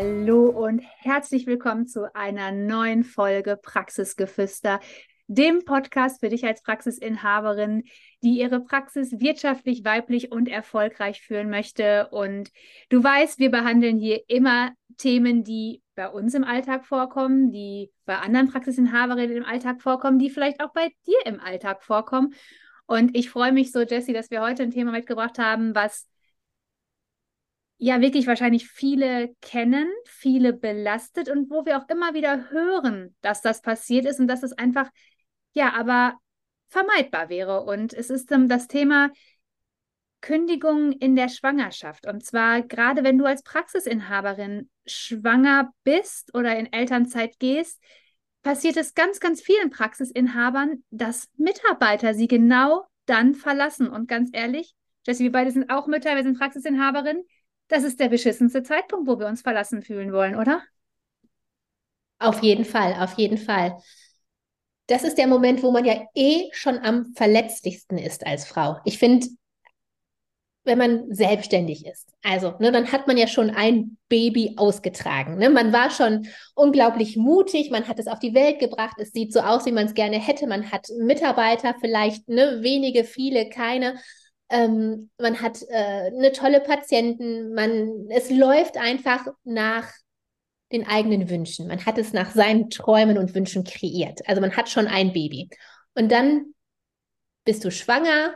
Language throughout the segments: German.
Hallo und herzlich willkommen zu einer neuen Folge Praxisgeflüster, dem Podcast für dich als Praxisinhaberin, die ihre Praxis wirtschaftlich, weiblich und erfolgreich führen möchte. Und du weißt, wir behandeln hier immer Themen, die bei uns im Alltag vorkommen, die bei anderen Praxisinhaberinnen im Alltag vorkommen, die vielleicht auch bei dir im Alltag vorkommen. Und ich freue mich so, Jessie, dass wir heute ein Thema mitgebracht haben, was ja wirklich wahrscheinlich viele kennen, viele belastet und wo wir auch immer wieder hören, dass das passiert ist und dass es einfach, ja, aber vermeidbar wäre. Und es ist um, das Thema Kündigung in der Schwangerschaft. Und zwar gerade wenn du als Praxisinhaberin schwanger bist oder in Elternzeit gehst, passiert es ganz, ganz vielen Praxisinhabern, dass Mitarbeiter sie genau dann verlassen. Und ganz ehrlich, Jessie, wir beide sind auch Mütter, wir sind Praxisinhaberinnen das ist der beschissenste Zeitpunkt, wo wir uns verlassen fühlen wollen, oder? Auf jeden Fall, auf jeden Fall. Das ist der Moment, wo man ja eh schon am verletzlichsten ist als Frau. Ich finde, wenn man selbstständig ist. Also, ne, dann hat man ja schon ein Baby ausgetragen. Ne? Man war schon unglaublich mutig, man hat es auf die Welt gebracht, es sieht so aus, wie man es gerne hätte. Man hat Mitarbeiter, vielleicht ne, wenige, viele, keine. Ähm, man hat äh, eine tolle Patienten, man, es läuft einfach nach den eigenen Wünschen. Man hat es nach seinen Träumen und Wünschen kreiert. Also man hat schon ein Baby. Und dann bist du schwanger,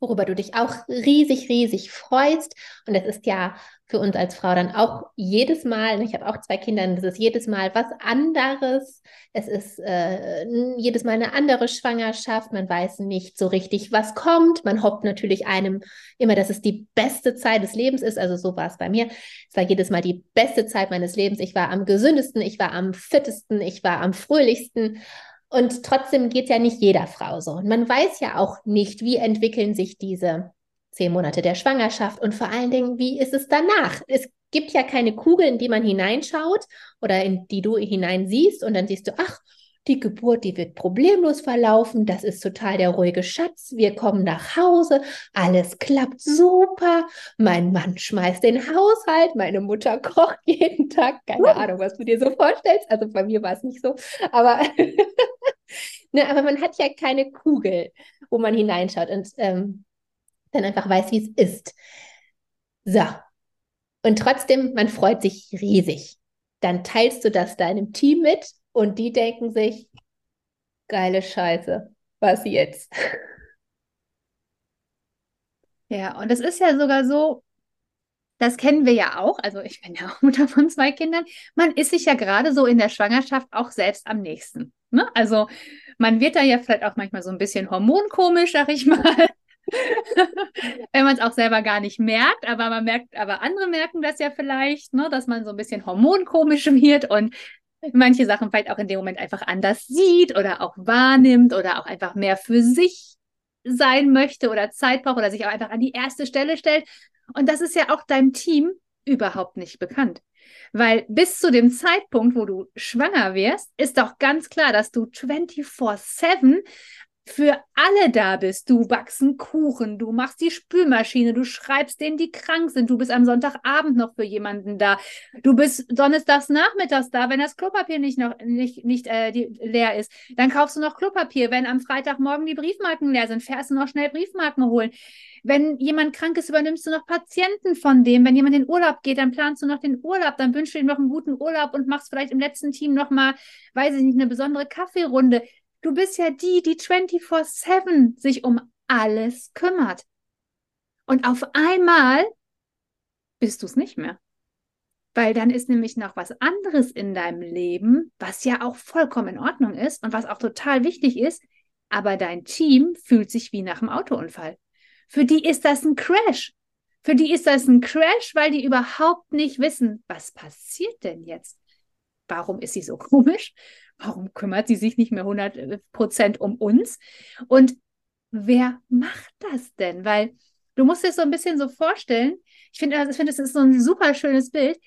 worüber du dich auch riesig, riesig freust. Und das ist ja für uns als Frau dann auch jedes Mal, ich habe auch zwei Kinder, das ist jedes Mal was anderes. Es ist äh, jedes Mal eine andere Schwangerschaft. Man weiß nicht so richtig, was kommt. Man hofft natürlich einem immer, dass es die beste Zeit des Lebens ist. Also so war es bei mir. Es war jedes Mal die beste Zeit meines Lebens. Ich war am gesündesten, ich war am fittesten, ich war am fröhlichsten. Und trotzdem geht es ja nicht jeder Frau so. Und man weiß ja auch nicht, wie entwickeln sich diese zehn Monate der Schwangerschaft und vor allen Dingen, wie ist es danach? Es gibt ja keine Kugel, in die man hineinschaut oder in die du hineinsiehst und dann siehst du, ach, die Geburt, die wird problemlos verlaufen, das ist total der ruhige Schatz, wir kommen nach Hause, alles klappt super, mein Mann schmeißt den Haushalt, meine Mutter kocht jeden Tag, keine uh. Ahnung, was du dir so vorstellst, also bei mir war es nicht so, aber, ne, aber man hat ja keine Kugel, wo man hineinschaut und ähm, dann einfach weiß, wie es ist. So. Und trotzdem, man freut sich riesig. Dann teilst du das deinem Team mit und die denken sich, geile Scheiße, was jetzt? Ja, und es ist ja sogar so, das kennen wir ja auch, also ich bin ja auch Mutter von zwei Kindern, man ist sich ja gerade so in der Schwangerschaft auch selbst am nächsten. Ne? Also man wird da ja vielleicht auch manchmal so ein bisschen hormonkomisch, sag ich mal. Wenn man es auch selber gar nicht merkt, aber man merkt, aber andere merken das ja vielleicht, ne, dass man so ein bisschen hormonkomisch wird und manche Sachen vielleicht auch in dem Moment einfach anders sieht oder auch wahrnimmt oder auch einfach mehr für sich sein möchte oder Zeit braucht oder sich auch einfach an die erste Stelle stellt. Und das ist ja auch deinem Team überhaupt nicht bekannt. Weil bis zu dem Zeitpunkt, wo du schwanger wirst, ist doch ganz klar, dass du 24-7 für alle da bist. Du backst einen Kuchen, du machst die Spülmaschine, du schreibst denen, die krank sind, du bist am Sonntagabend noch für jemanden da, du bist donnerstags nachmittags da, wenn das Klopapier nicht noch nicht, nicht äh, die, leer ist, dann kaufst du noch Klopapier. Wenn am Freitagmorgen die Briefmarken leer sind, fährst du noch schnell Briefmarken holen. Wenn jemand krank ist, übernimmst du noch Patienten von dem. Wenn jemand in Urlaub geht, dann planst du noch den Urlaub, dann wünschst du ihm noch einen guten Urlaub und machst vielleicht im letzten Team noch mal, weiß ich nicht, eine besondere Kaffeerunde. Du bist ja die, die 24-7 sich um alles kümmert. Und auf einmal bist du es nicht mehr. Weil dann ist nämlich noch was anderes in deinem Leben, was ja auch vollkommen in Ordnung ist und was auch total wichtig ist. Aber dein Team fühlt sich wie nach einem Autounfall. Für die ist das ein Crash. Für die ist das ein Crash, weil die überhaupt nicht wissen, was passiert denn jetzt? Warum ist sie so komisch? Warum kümmert sie sich nicht mehr 100 Prozent um uns? Und wer macht das denn? Weil du musst dir so ein bisschen so vorstellen. Ich finde, ich finde, das ist so ein super schönes Bild.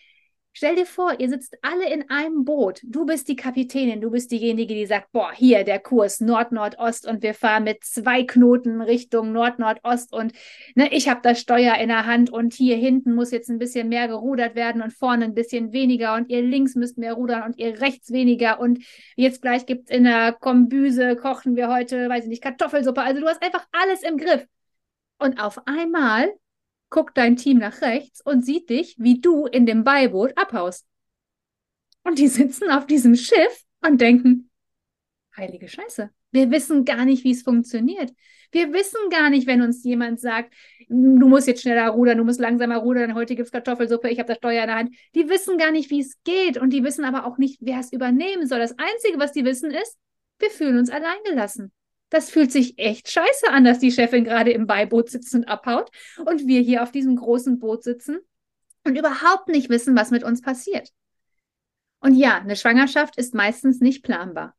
Stell dir vor, ihr sitzt alle in einem Boot. Du bist die Kapitänin, du bist diejenige, die sagt, boah, hier der Kurs Nord-Nordost und wir fahren mit zwei Knoten Richtung Nord-Nordost und ne, ich habe das Steuer in der Hand und hier hinten muss jetzt ein bisschen mehr gerudert werden und vorne ein bisschen weniger und ihr links müsst mehr rudern und ihr rechts weniger und jetzt gleich gibt es in der Kombüse, kochen wir heute, weiß ich nicht, Kartoffelsuppe. Also du hast einfach alles im Griff. Und auf einmal guckt dein Team nach rechts und sieht dich, wie du in dem Beiboot abhaust. Und die sitzen auf diesem Schiff und denken, heilige Scheiße, wir wissen gar nicht, wie es funktioniert. Wir wissen gar nicht, wenn uns jemand sagt, du musst jetzt schneller rudern, du musst langsamer rudern, heute gibt es Kartoffelsuppe, ich habe das Steuer in der Hand. Die wissen gar nicht, wie es geht und die wissen aber auch nicht, wer es übernehmen soll. Das Einzige, was die wissen, ist, wir fühlen uns alleingelassen das fühlt sich echt scheiße an, dass die Chefin gerade im Beiboot sitzt und abhaut und wir hier auf diesem großen Boot sitzen und überhaupt nicht wissen, was mit uns passiert. Und ja, eine Schwangerschaft ist meistens nicht planbar.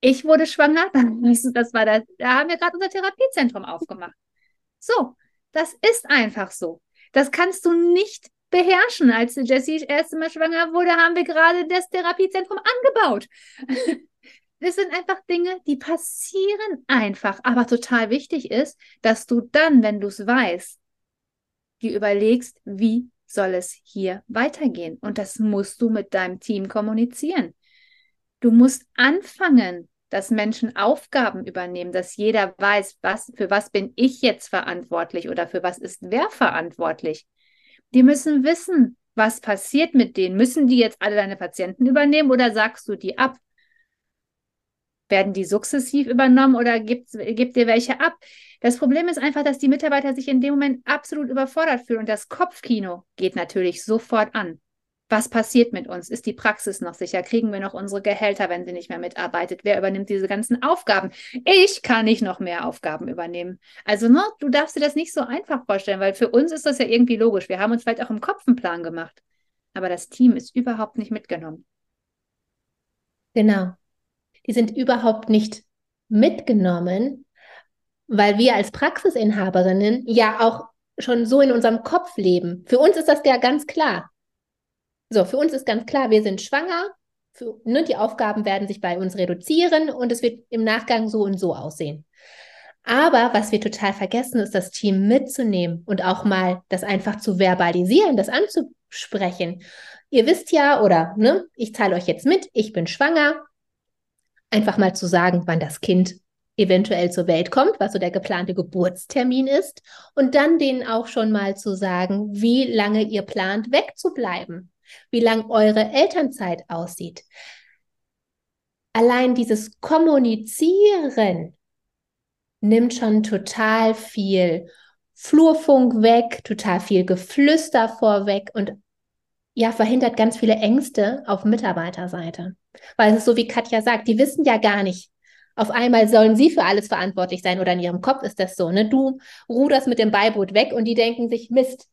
Ich wurde schwanger, das war das, da haben wir gerade unser Therapiezentrum aufgemacht. So, das ist einfach so. Das kannst du nicht beherrschen. Als Jessie das erste Mal schwanger wurde, haben wir gerade das Therapiezentrum angebaut. Das sind einfach Dinge, die passieren einfach. Aber total wichtig ist, dass du dann, wenn du es weißt, dir überlegst, wie soll es hier weitergehen. Und das musst du mit deinem Team kommunizieren. Du musst anfangen, dass Menschen Aufgaben übernehmen, dass jeder weiß, was, für was bin ich jetzt verantwortlich oder für was ist wer verantwortlich. Die müssen wissen, was passiert mit denen. Müssen die jetzt alle deine Patienten übernehmen oder sagst du die ab? Werden die sukzessiv übernommen oder gibt, gibt ihr welche ab? Das Problem ist einfach, dass die Mitarbeiter sich in dem Moment absolut überfordert fühlen und das Kopfkino geht natürlich sofort an. Was passiert mit uns? Ist die Praxis noch sicher? Kriegen wir noch unsere Gehälter, wenn sie nicht mehr mitarbeitet? Wer übernimmt diese ganzen Aufgaben? Ich kann nicht noch mehr Aufgaben übernehmen. Also, ne, du darfst dir das nicht so einfach vorstellen, weil für uns ist das ja irgendwie logisch. Wir haben uns vielleicht auch im Kopf einen Plan gemacht. Aber das Team ist überhaupt nicht mitgenommen. Genau die sind überhaupt nicht mitgenommen, weil wir als Praxisinhaberinnen ja auch schon so in unserem Kopf leben. Für uns ist das ja ganz klar. So, für uns ist ganz klar, wir sind schwanger, für, ne, die Aufgaben werden sich bei uns reduzieren und es wird im Nachgang so und so aussehen. Aber was wir total vergessen, ist das Team mitzunehmen und auch mal das einfach zu verbalisieren, das anzusprechen. Ihr wisst ja, oder ne, ich teile euch jetzt mit, ich bin schwanger, einfach mal zu sagen, wann das Kind eventuell zur Welt kommt, was so der geplante Geburtstermin ist, und dann denen auch schon mal zu sagen, wie lange ihr plant, wegzubleiben, wie lang eure Elternzeit aussieht. Allein dieses Kommunizieren nimmt schon total viel Flurfunk weg, total viel Geflüster vorweg und ja, verhindert ganz viele Ängste auf Mitarbeiterseite. Weil es ist so, wie Katja sagt, die wissen ja gar nicht. Auf einmal sollen sie für alles verantwortlich sein oder in ihrem Kopf ist das so. Ne? Du ruderst mit dem Beiboot weg und die denken sich, Mist,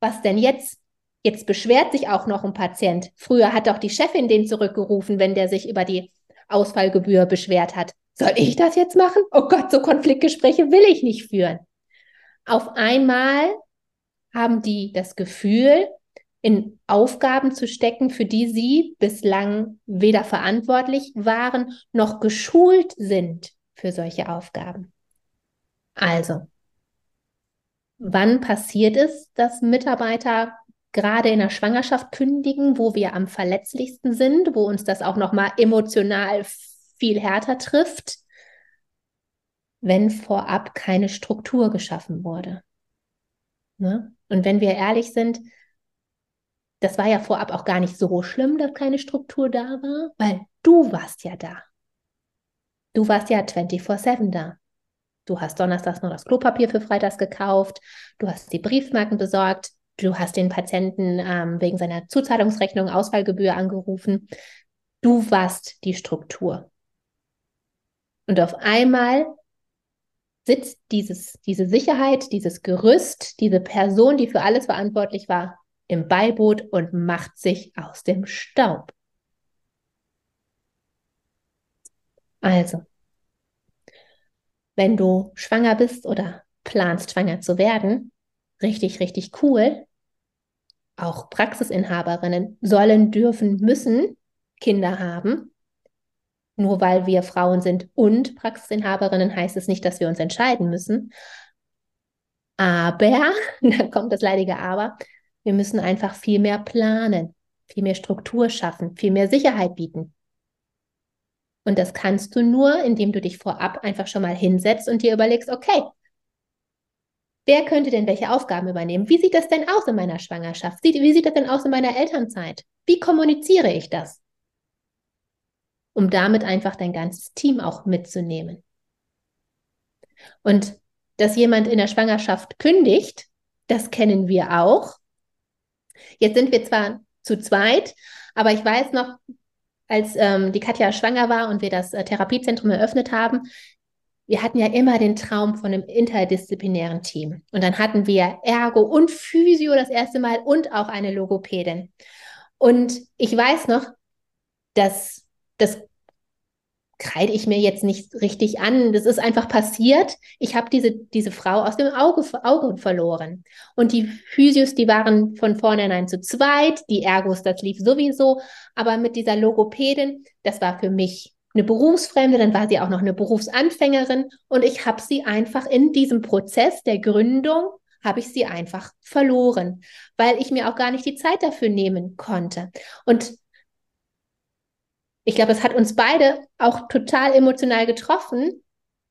was denn jetzt? Jetzt beschwert sich auch noch ein Patient. Früher hat doch die Chefin den zurückgerufen, wenn der sich über die Ausfallgebühr beschwert hat. Soll ich das jetzt machen? Oh Gott, so Konfliktgespräche will ich nicht führen. Auf einmal haben die das Gefühl, in Aufgaben zu stecken, für die sie bislang weder verantwortlich waren noch geschult sind für solche Aufgaben. Also, wann passiert es, dass Mitarbeiter gerade in der Schwangerschaft kündigen, wo wir am verletzlichsten sind, wo uns das auch noch mal emotional viel härter trifft, wenn vorab keine Struktur geschaffen wurde. Ne? Und wenn wir ehrlich sind, das war ja vorab auch gar nicht so schlimm, dass keine Struktur da war, weil du warst ja da. Du warst ja 24-7 da. Du hast donnerstags noch das Klopapier für freitags gekauft, du hast die Briefmarken besorgt, du hast den Patienten ähm, wegen seiner Zuzahlungsrechnung Ausfallgebühr angerufen. Du warst die Struktur. Und auf einmal sitzt dieses, diese Sicherheit, dieses Gerüst, diese Person, die für alles verantwortlich war, im Beiboot und macht sich aus dem Staub. Also, wenn du schwanger bist oder planst, schwanger zu werden, richtig, richtig cool. Auch Praxisinhaberinnen sollen, dürfen, müssen Kinder haben. Nur weil wir Frauen sind und Praxisinhaberinnen heißt es nicht, dass wir uns entscheiden müssen. Aber, da kommt das leidige Aber, wir müssen einfach viel mehr planen, viel mehr Struktur schaffen, viel mehr Sicherheit bieten. Und das kannst du nur, indem du dich vorab einfach schon mal hinsetzt und dir überlegst, okay, wer könnte denn welche Aufgaben übernehmen? Wie sieht das denn aus in meiner Schwangerschaft? Wie, sieht das denn aus in meiner Elternzeit? Wie kommuniziere ich das? Um damit einfach dein ganzes Team auch mitzunehmen. Und dass jemand in der Schwangerschaft kündigt, das kennen wir auch. Jetzt sind wir zwar zu zweit, aber ich weiß noch, als ähm, die Katja schwanger war und wir das äh, Therapiezentrum eröffnet haben, wir hatten ja immer den Traum von einem interdisziplinären Team. Und dann hatten wir Ergo und Physio das erste Mal und auch eine Logopädin. Und ich weiß noch, dass das kreide ich mir jetzt nicht richtig an. Das ist einfach passiert. Ich habe diese, diese Frau aus dem Auge, Auge verloren. Und die Physios, die waren von vornherein zu zweit. Die Ergos, das lief sowieso. Aber mit dieser Logopädin, das war für mich eine Berufsfremde, dann war sie auch noch eine Berufsanfängerin. Und ich habe sie einfach in diesem Prozess der Gründung habe ich sie einfach verloren, weil ich mir auch gar nicht die Zeit dafür nehmen konnte. Und ich glaube, es hat uns beide auch total emotional getroffen,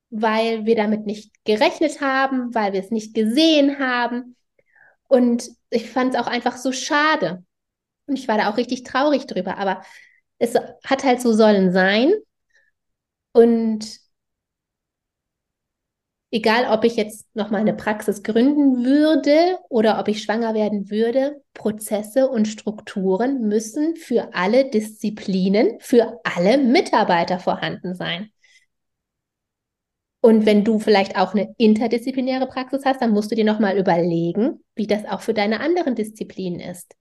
weil wir damit nicht gerechnet haben, weil wir es nicht gesehen haben. Und ich fand es auch einfach so schade. Und ich war da auch richtig traurig drüber. Aber es hat halt so sollen sein. Und egal ob ich jetzt nochmal eine Praxis gründen würde oder ob ich schwanger werden würde, Prozesse und Strukturen müssen für alle Disziplinen, für alle Mitarbeiter vorhanden sein. Und wenn du vielleicht auch eine interdisziplinäre Praxis hast, dann musst du dir nochmal überlegen, wie das auch für deine anderen Disziplinen ist.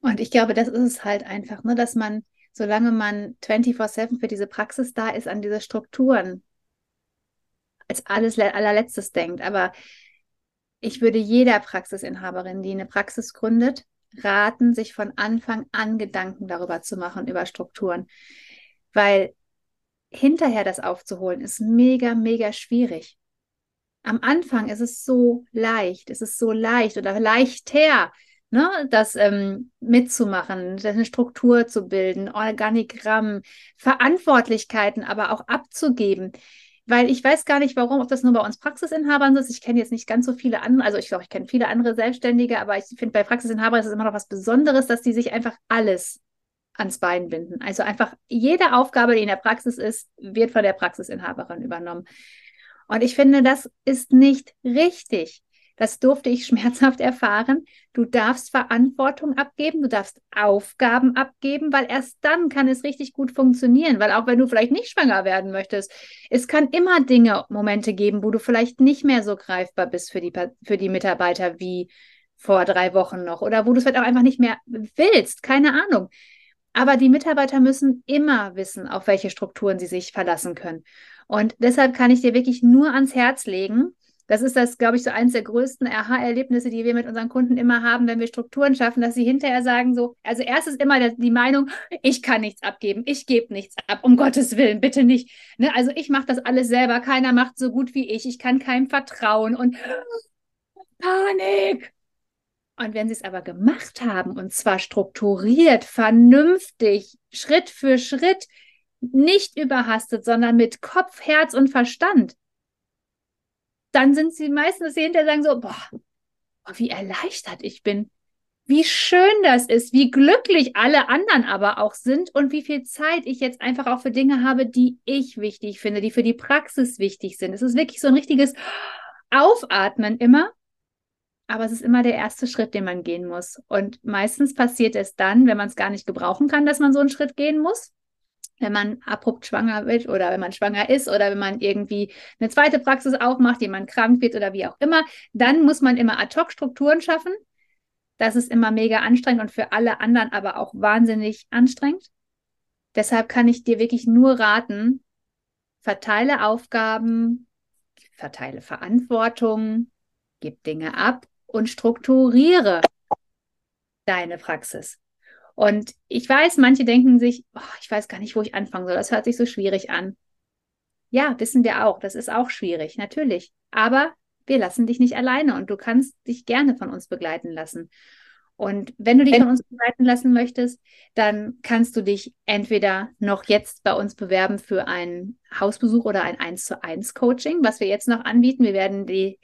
Und ich glaube, das ist es halt einfach, ne, dass man solange man 24-7 für diese Praxis da ist, an diese Strukturen als alles allerletztes denkt. Aber ich würde jeder Praxisinhaberin, die eine Praxis gründet, raten, sich von Anfang an Gedanken darüber zu machen, über Strukturen. Weil hinterher das aufzuholen, ist mega, mega schwierig. Am Anfang ist es so leicht, es ist so leicht oder leichter, ne, das ähm, mitzumachen, eine Struktur zu bilden, Organigramm, Verantwortlichkeiten aber auch abzugeben. Weil ich weiß gar nicht, warum, ob das nur bei uns Praxisinhabern ist. Ich kenne jetzt nicht ganz so viele andere, also ich glaube, ich kenne viele andere Selbstständige, aber ich finde, bei Praxisinhabern ist es immer noch was Besonderes, dass die sich einfach alles ans Bein binden. Also einfach jede Aufgabe, die in der Praxis ist, wird von der Praxisinhaberin übernommen. Und ich finde, das ist nicht richtig. Das durfte ich schmerzhaft erfahren. Du darfst Verantwortung abgeben, du darfst Aufgaben abgeben, weil erst dann kann es richtig gut funktionieren. Weil auch wenn du vielleicht nicht schwanger werden möchtest, es kann immer Dinge, Momente geben, wo du vielleicht nicht mehr so greifbar bist für die, für die Mitarbeiter wie vor drei Wochen noch oder wo du es vielleicht auch einfach nicht mehr willst. Keine Ahnung. Aber die Mitarbeiter müssen immer wissen, auf welche Strukturen sie sich verlassen können. Und deshalb kann ich dir wirklich nur ans Herz legen, das ist das, glaube ich, so eines der größten Aha-Erlebnisse, die wir mit unseren Kunden immer haben, wenn wir Strukturen schaffen, dass sie hinterher sagen so, also erst ist immer die Meinung, ich kann nichts abgeben, ich gebe nichts ab, um Gottes Willen, bitte nicht. Ne? Also ich mache das alles selber, keiner macht so gut wie ich, ich kann keinem vertrauen und Panik. Und wenn sie es aber gemacht haben, und zwar strukturiert, vernünftig, Schritt für Schritt, nicht überhastet, sondern mit Kopf, Herz und Verstand, dann sind sie meistens hinterher sagen so, boah, wie erleichtert ich bin. Wie schön das ist, wie glücklich alle anderen aber auch sind und wie viel Zeit ich jetzt einfach auch für Dinge habe, die ich wichtig finde, die für die Praxis wichtig sind. Es ist wirklich so ein richtiges Aufatmen immer, aber es ist immer der erste Schritt, den man gehen muss. Und meistens passiert es dann, wenn man es gar nicht gebrauchen kann, dass man so einen Schritt gehen muss. Wenn man abrupt schwanger wird oder wenn man schwanger ist oder wenn man irgendwie eine zweite Praxis aufmacht, jemand krank wird oder wie auch immer, dann muss man immer Ad-Hoc-Strukturen schaffen. Das ist immer mega anstrengend und für alle anderen aber auch wahnsinnig anstrengend. Deshalb kann ich dir wirklich nur raten, verteile Aufgaben, verteile Verantwortung, gib Dinge ab und strukturiere deine Praxis. Und ich weiß, manche denken sich, oh, ich weiß gar nicht, wo ich anfangen soll. Das hört sich so schwierig an. Ja, wissen wir auch. Das ist auch schwierig, natürlich. Aber wir lassen dich nicht alleine und du kannst dich gerne von uns begleiten lassen. Und wenn du dich von uns begleiten lassen möchtest, dann kannst du dich entweder noch jetzt bei uns bewerben für einen Hausbesuch oder ein 1 zu 1 Coaching, was wir jetzt noch anbieten. Wir werden die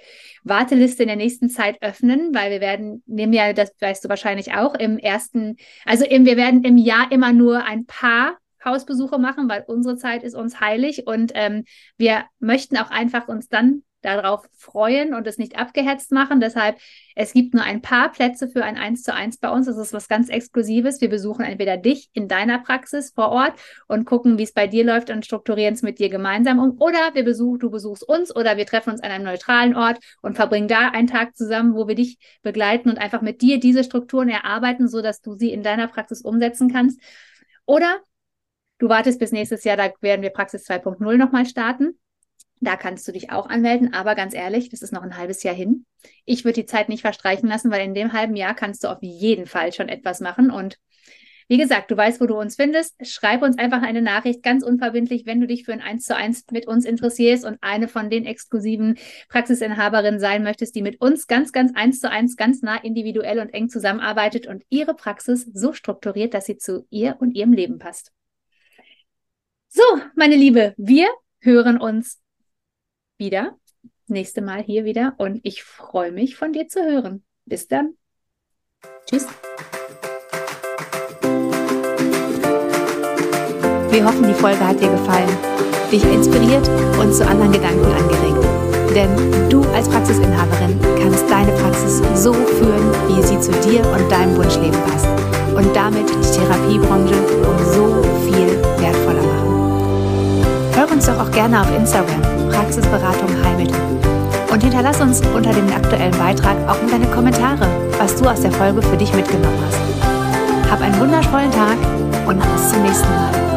Warteliste in der nächsten Zeit öffnen, weil wir werden, nehmen ja, das weißt du wahrscheinlich auch, im ersten, also im, wir werden im Jahr immer nur ein paar Hausbesuche machen, weil unsere Zeit ist uns heilig und ähm, wir möchten auch einfach uns dann darauf freuen und es nicht abgehetzt machen. Deshalb, es gibt nur ein paar Plätze für ein 1 zu 1 bei uns. Das ist was ganz Exklusives. Wir besuchen entweder dich in deiner Praxis vor Ort und gucken, wie es bei dir läuft und strukturieren es mit dir gemeinsam um. Oder wir besuchen, du besuchst uns oder wir treffen uns an einem neutralen Ort und verbringen da einen Tag zusammen, wo wir dich begleiten und einfach mit dir diese Strukturen erarbeiten, sodass du sie in deiner Praxis umsetzen kannst. Oder du wartest bis nächstes Jahr, da werden wir Praxis 2.0 nochmal starten. Da kannst du dich auch anmelden, aber ganz ehrlich, das ist noch ein halbes Jahr hin. Ich würde die Zeit nicht verstreichen lassen, weil in dem halben Jahr kannst du auf jeden Fall schon etwas machen. Und wie gesagt, du weißt, wo du uns findest. Schreib uns einfach eine Nachricht, ganz unverbindlich, wenn du dich für ein 1 zu 1 mit uns interessierst und eine von den exklusiven Praxisinhaberinnen sein möchtest, die mit uns ganz, ganz 1 zu 1, ganz nah individuell und eng zusammenarbeitet und ihre Praxis so strukturiert, dass sie zu ihr und ihrem Leben passt. So, meine Liebe, wir hören uns wieder. Nächste Mal hier wieder und ich freue mich, von dir zu hören. Bis dann. Tschüss. Wir hoffen, die Folge hat dir gefallen, dich inspiriert und zu anderen Gedanken angeregt. Denn du als Praxisinhaberin kannst deine Praxis so führen, wie sie zu dir und deinem Wunschleben passt. Und damit die Therapiebranche um so viel wertvoller machen. Hör uns doch auch gerne auf Instagram Praxisberatung Heilmittel. Und hinterlass uns unter dem aktuellen Beitrag auch deine Kommentare, was du aus der Folge für dich mitgenommen hast. Hab einen wundervollen Tag und bis zum nächsten Mal.